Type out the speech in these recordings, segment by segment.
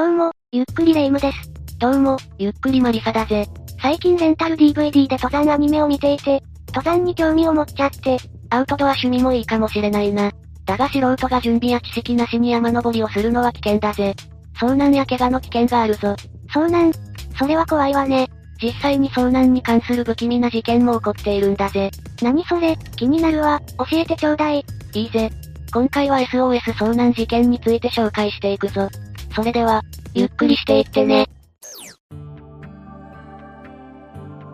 どうも、ゆっくりレ夢ムです。どうも、ゆっくりマリサだぜ。最近レンタル DVD で登山アニメを見ていて、登山に興味を持っちゃって、アウトドア趣味もいいかもしれないな。だが素人が準備や知識なしに山登りをするのは危険だぜ。遭難や怪我の危険があるぞ。遭難？それは怖いわね。実際に遭難に関する不気味な事件も起こっているんだぜ。何それ、気になるわ、教えてちょうだい。いいぜ。今回は SOS 遭難事件について紹介していくぞ。それでは、ゆっくりしていってね。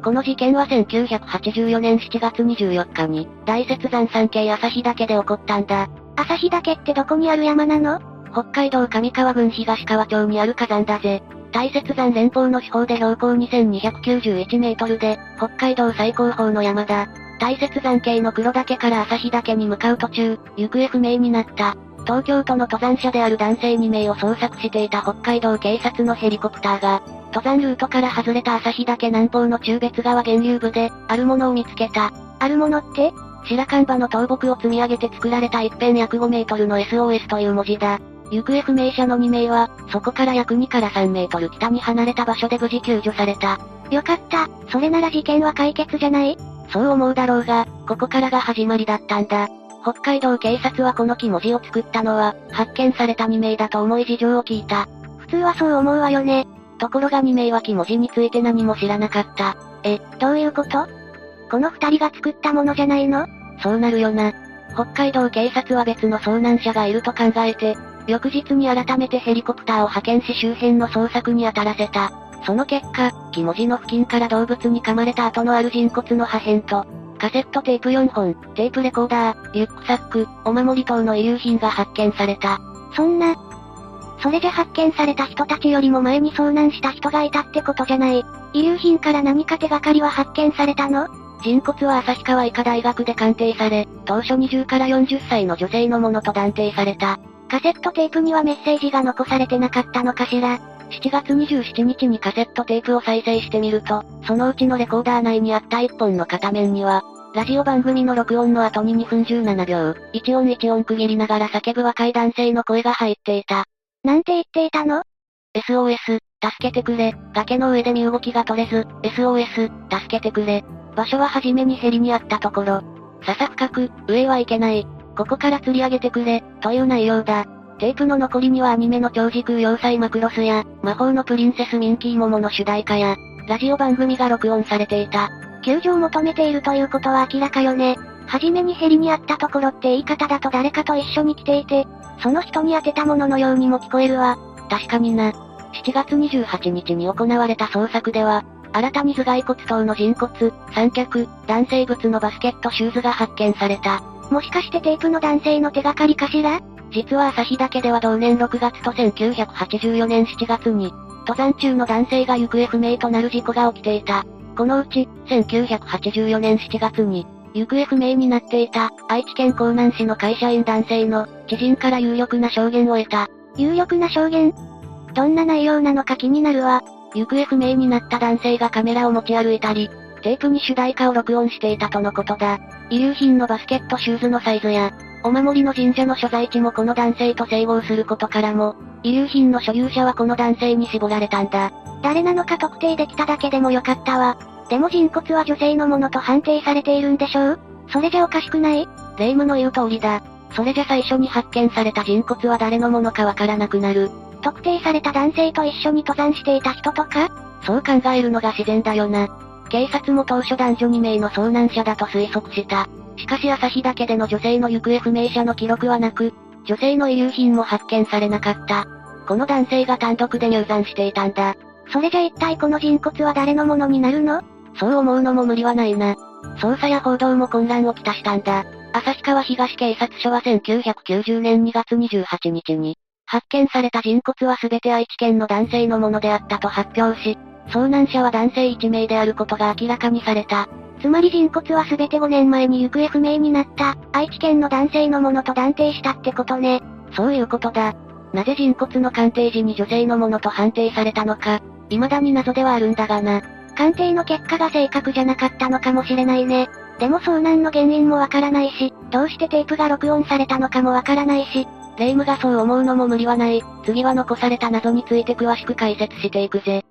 この事件は1984年7月24日に、大雪山山系旭岳で起こったんだ。旭岳ってどこにある山なの？北海道上川郡東川町にある火山だぜ。大雪山連峰の地方で標高2291メートルで、北海道最高峰の山だ。大雪山系の黒岳から旭岳に向かう途中、行方不明になった。東京都の登山者である男性2名を捜索していた北海道警察のヘリコプターが、登山ルートから外れた旭岳南方の中別川源流部で、あるものを見つけた。あるものって白樺場の倒木を積み上げて作られた一辺約5メートルの SOS という文字だ。行方不明者の2名は、そこから約2から3メートル北に離れた場所で無事救助された。よかった、それなら事件は解決じゃない？そう思うだろうが、ここからが始まりだったんだ。北海道警察はこの木文字を作ったのは、発見された2名だと思い事情を聞いた。普通はそう思うわよね。ところが2名は木文字について何も知らなかった。え、どういうこと？この2人が作ったものじゃないの？そうなるよな。北海道警察は別の遭難者がいると考えて、翌日に改めてヘリコプターを派遣し周辺の捜索に当たらせた。その結果、木文字の付近から動物に噛まれた跡のある人骨の破片と、カセットテープ4本、テープレコーダー、リュックサック、お守り等の遺留品が発見された。そんな、それじゃ発見された人たちよりも前に遭難した人がいたってことじゃない。遺留品から何か手がかりは発見されたの？人骨は旭川医科大学で鑑定され、当初20から40歳の女性のものと断定された。カセットテープにはメッセージが残されてなかったのかしら？7月27日にカセットテープを再生してみると、そのうちのレコーダー内にあった1本の片面には、ラジオ番組の録音の後に2分17秒、1音1音区切りながら叫ぶ若い男性の声が入っていた。なんて言っていたの ?SOS、助けてくれ、崖の上で身動きが取れず、SOS、助けてくれ。場所は初めにヘリにあったところ。笹深く、上はいけない。ここから釣り上げてくれ、という内容だ。テープの残りにはアニメの超時空要塞マクロスや、魔法のプリンセスミンキーモモの主題歌や、ラジオ番組が録音されていた。救助を求めているということは明らかよね。はじめにヘリにあったところって言い方だと誰かと一緒に来ていて、その人に当てたもののようにも聞こえるわ。確かにな。7月28日に行われた捜索では、新たに頭蓋骨等の人骨、三脚、男性物のバスケットシューズが発見された。もしかしてテープの男性の手がかりかしら？実は旭岳では同年6月と1984年7月に、登山中の男性が行方不明となる事故が起きていた。このうち、1984年7月に、行方不明になっていた、愛知県江南市の会社員男性の、知人から有力な証言を得た。有力な証言？どんな内容なのか気になるわ。行方不明になった男性がカメラを持ち歩いたり、テープに主題歌を録音していたとのことだ。遺留品のバスケットシューズのサイズや、お守りの神社の所在地もこの男性と整合することからも、遺留品の所有者はこの男性に絞られたんだ。誰なのか特定できただけでもよかったわ。でも人骨は女性のものと判定されているんでしょう？それじゃおかしくない？霊夢の言う通りだ。それじゃ最初に発見された人骨は誰のものかわからなくなる。特定された男性と一緒に登山していた人とか？そう考えるのが自然だよな。警察も当初男女2名の遭難者だと推測した。しかし旭岳での女性の行方不明者の記録はなく、女性の遺留品も発見されなかった。この男性が単独で入山していたんだ。それじゃ一体この人骨は誰のものになるの？そう思うのも無理はないな。捜査や報道も混乱をきたしたんだ。旭川東警察署は1990年2月28日に、発見された人骨は全て愛知県の男性のものであったと発表し、遭難者は男性1名であることが明らかにされた。つまり人骨は全て5年前に行方不明になった、愛知県の男性のものと断定したってことね。そういうことだ。なぜ人骨の鑑定時に女性のものと判定されたのか、未だに謎ではあるんだがな。鑑定の結果が正確じゃなかったのかもしれないね。でも遭難の原因もわからないし、どうしてテープが録音されたのかもわからないし、霊夢がそう思うのも無理はない。次は残された謎について詳しく解説していくぜ。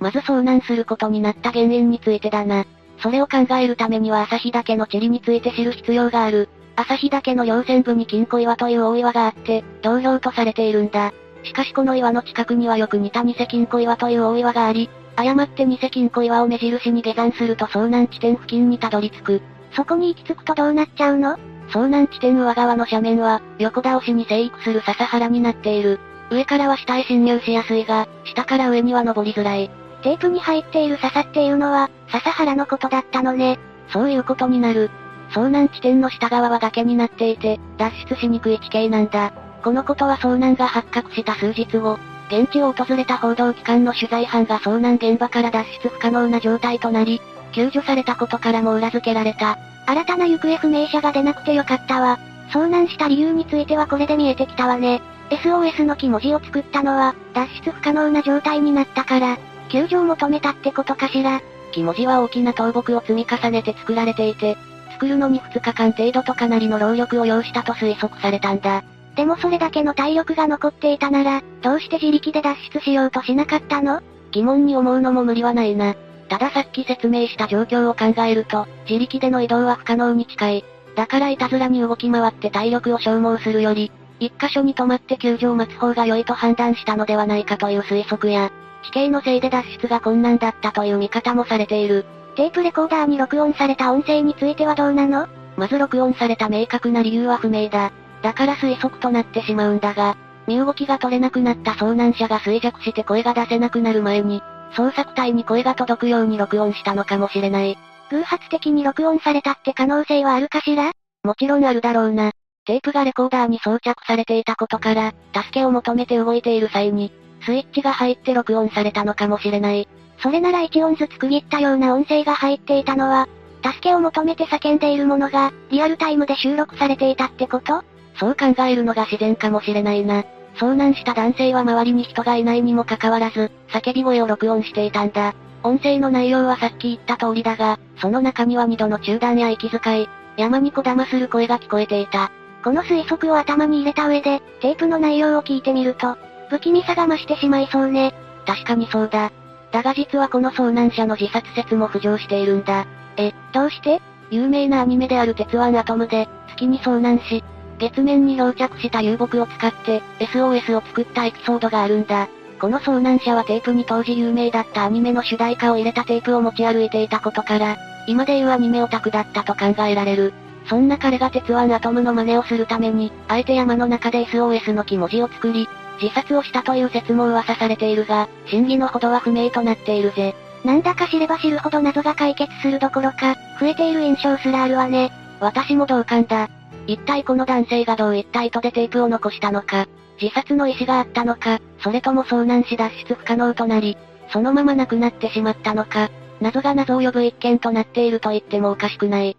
まず遭難することになった原因についてだな。それを考えるためには朝日岳の地理について知る必要がある。朝日岳の稜線部に金庫岩という大岩があって、同僚とされているんだ。しかしこの岩の近くにはよく似た偽金庫岩という大岩があり、誤って偽金庫岩を目印に下山すると遭難地点付近にたどり着く。そこに行き着くとどうなっちゃうの？遭難地点上側の斜面は、横倒しに生育する笹原になっている。上からは下へ侵入しやすいが、下から上には登りづらい。テープに入っている笹っていうのは、笹原のことだったのね。そういうことになる。遭難地点の下側は崖になっていて、脱出しにくい地形なんだ。このことは遭難が発覚した数日後、現地を訪れた報道機関の取材班が遭難現場から脱出不可能な状態となり、救助されたことからも裏付けられた。新たな行方不明者が出なくてよかったわ。遭難した理由についてはこれで見えてきたわね。SOS の木文字を作ったのは、脱出不可能な状態になったから、救助を求めたってことかしら。木文字は大きな倒木を積み重ねて作られていて、作るのに2日間程度とかなりの労力を要したと推測されたんだ。でもそれだけの体力が残っていたなら、どうして自力で脱出しようとしなかったの？疑問に思うのも無理はないな。たださっき説明した状況を考えると、自力での移動は不可能に近い。だからいたずらに動き回って体力を消耗するより、一箇所に止まって救助を待つ方が良いと判断したのではないかという推測や、地形のせいで脱出が困難だったという見方もされている。テープレコーダーに録音された音声についてはどうなの？まず録音された明確な理由は不明だ。だから推測となってしまうんだが、身動きが取れなくなった遭難者が衰弱して声が出せなくなる前に、捜索隊に声が届くように録音したのかもしれない。偶発的に録音されたって可能性はあるかしら？もちろんあるだろうな。テープがレコーダーに装着されていたことから、助けを求めて動いている際に、スイッチが入って録音されたのかもしれない。それなら1音ずつ区切ったような音声が入っていたのは、助けを求めて叫んでいるものが、リアルタイムで収録されていたってこと？そう考えるのが自然かもしれないな。遭難した男性は周りに人がいないにもかかわらず、叫び声を録音していたんだ。音声の内容はさっき言った通りだが、その中には二度の中断や息遣い、山にこだまする声が聞こえていた。この推測を頭に入れた上で、テープの内容を聞いてみると、不気味さが増してしまいそうね。確かにそうだ。だが実はこの遭難者の自殺説も浮上しているんだ。え、どうして？有名なアニメである鉄腕アトムで、月に遭難し、月面に漂着した流木を使って、SOS を作ったエピソードがあるんだ。この遭難者はテープに当時有名だったアニメの主題歌を入れたテープを持ち歩いていたことから、今でいうアニメオタクだったと考えられる。そんな彼が鉄腕アトムの真似をするために、あえて山の中で SOS の木文字を作り、自殺をしたという説も噂されているが、真偽のほどは不明となっているぜ。なんだか知れば知るほど謎が解決するどころか、増えている印象すらあるわね。私も同感だ。一体この男性がどういった意図でテープを残したのか、自殺の意思があったのか、それとも遭難し脱出不可能となり、そのまま亡くなってしまったのか、謎が謎を呼ぶ一件となっていると言ってもおかしくない。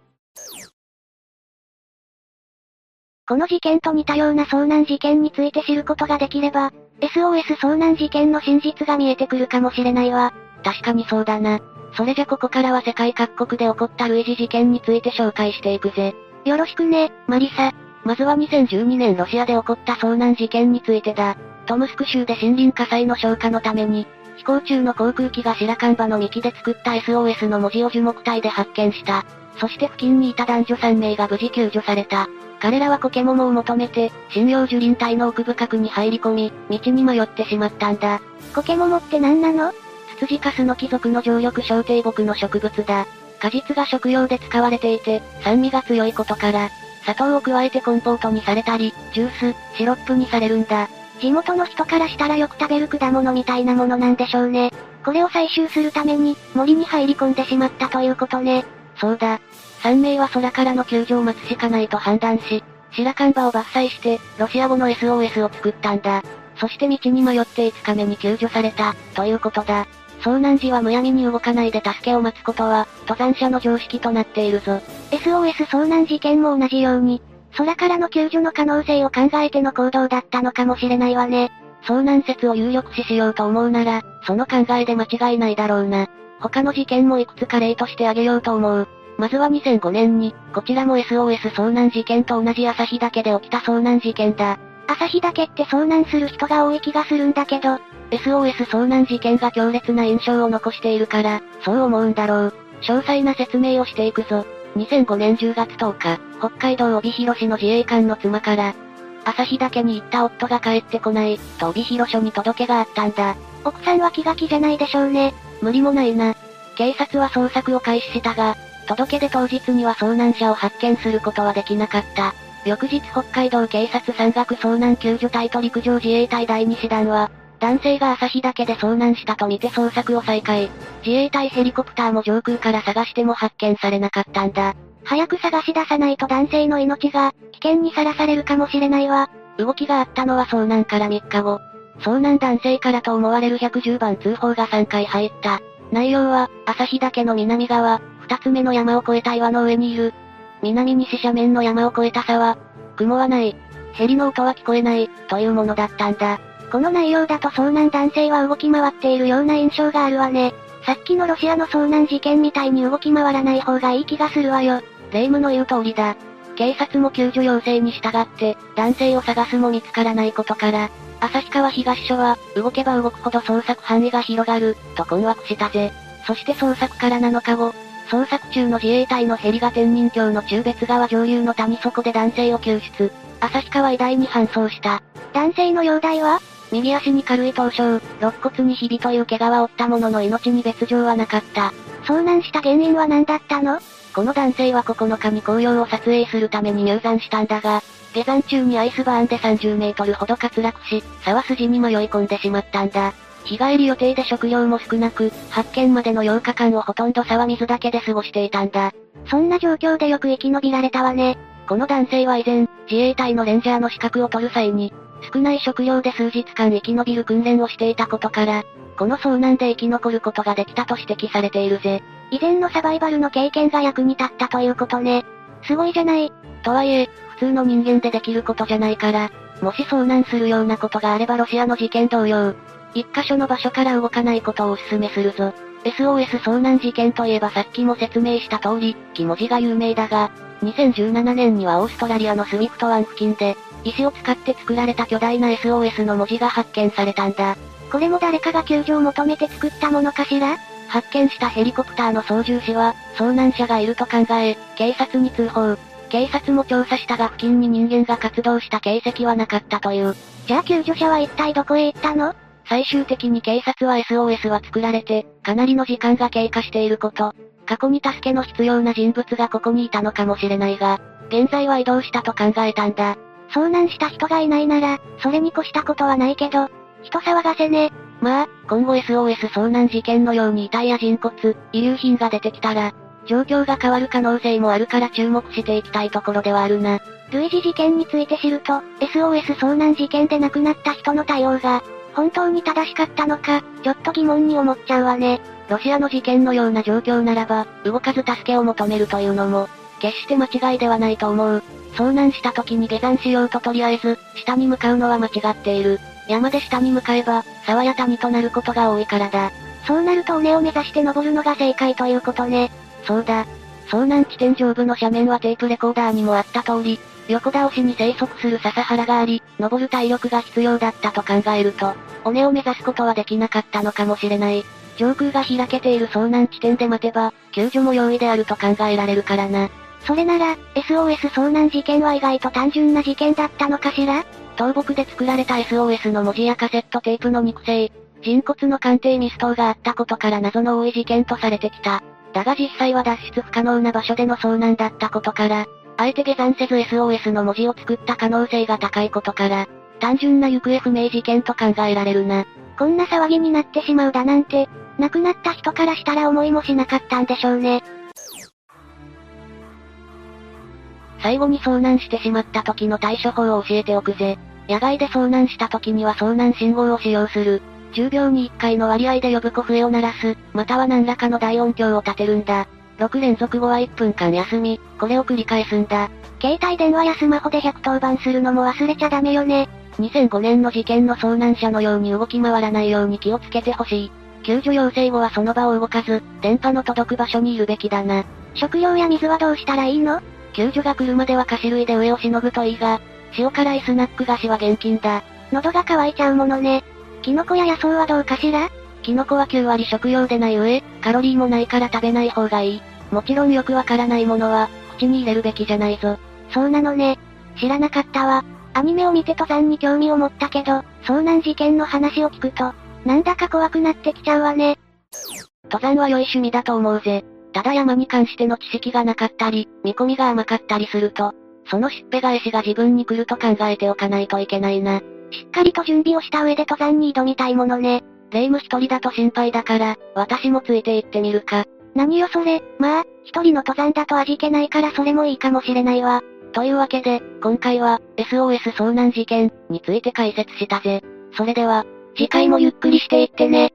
この事件と似たような遭難事件について知ることができれば、SOS 遭難事件の真実が見えてくるかもしれないわ。確かにそうだな。それじゃここからは世界各国で起こった類似事件について紹介していくぜ。よろしくね、マリサ。まずは2012年ロシアで起こった遭難事件についてだ。トムスク州で森林火災の消火のために、飛行中の航空機が白樺の幹で作った SOS の文字を樹木体で発見した。そして付近にいた男女3名が無事救助された。彼らはコケモモを求めて、針葉樹林帯の奥深くに入り込み、道に迷ってしまったんだ。コケモモって何なの？ツツジカスの貴族の常緑小低木の植物だ。果実が食用で使われていて、酸味が強いことから、砂糖を加えてコンポートにされたり、ジュース、シロップにされるんだ。地元の人からしたらよく食べる果物みたいなものなんでしょうね。これを採集するために、森に入り込んでしまったということね。そうだ。3名は空からの救助を待つしかないと判断し、白樺を伐採して、ロシア語の SOS を作ったんだ。そして道に迷って5日目に救助された、ということだ。遭難時はむやみに動かないで助けを待つことは、登山者の常識となっているぞ。SOS 遭難事件も同じように、空からの救助の可能性を考えての行動だったのかもしれないわね。遭難説を有力視しようと思うなら、その考えで間違いないだろうな。他の事件もいくつか例として挙げようと思う。まずは2005年に、こちらも SOS 遭難事件と同じ旭岳で起きた遭難事件だ。旭岳って遭難する人が多い気がするんだけど、SOS 遭難事件が強烈な印象を残しているから、そう思うんだろう。詳細な説明をしていくぞ。2005年10月10日、北海道帯広市の自衛官の妻から、旭岳に行った夫が帰ってこない、と帯広署に届けがあったんだ。奥さんは気が気じゃないでしょうね。無理もないな。警察は捜索を開始したが、届け出当日には遭難者を発見することはできなかった。翌日北海道警察山岳遭難救助隊と陸上自衛隊第2師団は、男性が旭岳で遭難したとみて捜索を再開。自衛隊ヘリコプターも上空から探しても発見されなかったんだ。早く探し出さないと男性の命が、危険にさらされるかもしれないわ。動きがあったのは遭難から3日後。遭難男性からと思われる110番通報が3回入った。内容は、旭岳の南側、二つ目の山を越えた岩の上にいる。南西斜面の山を越えた沢。雲はない。ヘリの音は聞こえない、というものだったんだ。この内容だと遭難男性は動き回っているような印象があるわね。さっきのロシアの遭難事件みたいに動き回らない方がいい気がするわよ。霊夢の言う通りだ。警察も救助要請に従って、男性を探すも見つからないことから、旭川東署は、動けば動くほど捜索範囲が広がる、と困惑したぜ。そして捜索から7日後、捜索中の自衛隊のヘリが天人峡の中別川上流の谷底で男性を救出。旭川医大に搬送した。男性の容体は？右足に軽い凍傷、肋骨にひびという怪我は負ったものの命に別状はなかった。遭難した原因は何だったの？この男性は9日に紅葉を撮影するために入山したんだが、下山中にアイスバーンで30メートルほど滑落し、沢筋に迷い込んでしまったんだ。日帰り予定で食料も少なく、発見までの8日間をほとんど沢水だけで過ごしていたんだ。そんな状況でよく生き延びられたわね。この男性は以前、自衛隊のレンジャーの資格を取る際に、少ない食料で数日間生き延びる訓練をしていたことから、この遭難で生き残ることができたと指摘されているぜ。以前のサバイバルの経験が役に立ったということね。すごいじゃない。とはいえ、普通の人間でできることじゃないから、もし遭難するようなことがあればロシアの事件同様、一箇所の場所から動かないことをお勧めするぞ。SOS 遭難事件といえばさっきも説明した通り、木文字が有名だが、2017年にはオーストラリアのスウィフト湾付近で、石を使って作られた巨大な SOS の文字が発見されたんだ。これも誰かが救助を求めて作ったものかしら？発見したヘリコプターの操縦士は、遭難者がいると考え、警察に通報。警察も調査したが付近に人間が活動した形跡はなかったという。じゃあ救助者は一体どこへ行ったの？最終的に警察は SOS は作られて、かなりの時間が経過していること。過去に助けの必要な人物がここにいたのかもしれないが、現在は移動したと考えたんだ。遭難した人がいないなら、それに越したことはないけど、人騒がせね。まあ、今後 SOS 遭難事件のように遺体や人骨、遺留品が出てきたら、状況が変わる可能性もあるから注目していきたいところではあるな。類似事件について知ると、SOS 遭難事件で亡くなった人の対応が、本当に正しかったのか、ちょっと疑問に思っちゃうわね。ロシアの事件のような状況ならば、動かず助けを求めるというのも、決して間違いではないと思う。遭難した時に下山しようととりあえず、下に向かうのは間違っている。山で下に向かえば、沢や谷となることが多いからだ。そうなると尾根を目指して登るのが正解ということね。そうだ。遭難地点上部の斜面はテープレコーダーにもあった通り、横倒しに生息する笹原があり、登る体力が必要だったと考えると、尾根を目指すことはできなかったのかもしれない。上空が開けている遭難地点で待てば、救助も容易であると考えられるからな。それなら、SOS 遭難事件は意外と単純な事件だったのかしら？倒木で作られた SOS の文字やカセットテープの肉声、人骨の鑑定ミス等があったことから謎の多い事件とされてきた。だが実際は脱出不可能な場所での遭難だったことから、あえて下山せず SOS の文字を作った可能性が高いことから、単純な行方不明事件と考えられるな。こんな騒ぎになってしまうだなんて、亡くなった人からしたら思いもしなかったんでしょうね。最後に遭難してしまった時の対処法を教えておくぜ。野外で遭難した時には遭難信号を使用する。10秒に1回の割合で呼ぶ小笛を鳴らす、または何らかの大音響を立てるんだ。6連続後は1分間休み、これを繰り返すんだ。携帯電話やスマホで110番するのも忘れちゃダメよね。2005年の事件の遭難者のように動き回らないように気をつけてほしい。救助要請後はその場を動かず、電波の届く場所にいるべきだな。食料や水はどうしたらいいの？救助が来るまでは菓子類で上をしのぐといいが、塩辛いスナック菓子は厳禁だ。喉が渇いちゃうものね。キノコや野草はどうかしら？キノコは9割食用でない上、カロリーもないから食べない方がいい。もちろんよくわからないものは、口に入れるべきじゃないぞ。そうなのね。知らなかったわ。アニメを見て登山に興味を持ったけど、遭難事件の話を聞くと、なんだか怖くなってきちゃうわね。登山は良い趣味だと思うぜ。ただ山に関しての知識がなかったり、見込みが甘かったりすると、そのしっぺ返しが自分に来ると考えておかないといけないな。しっかりと準備をした上で登山に挑みたいものね。霊夢一人だと心配だから、私もついて行ってみるか。何よそれ、まあ、一人の登山だと味気ないからそれもいいかもしれないわ。というわけで、今回は、SOS 遭難事件について解説したぜ。それでは、次回もゆっくりしていってね。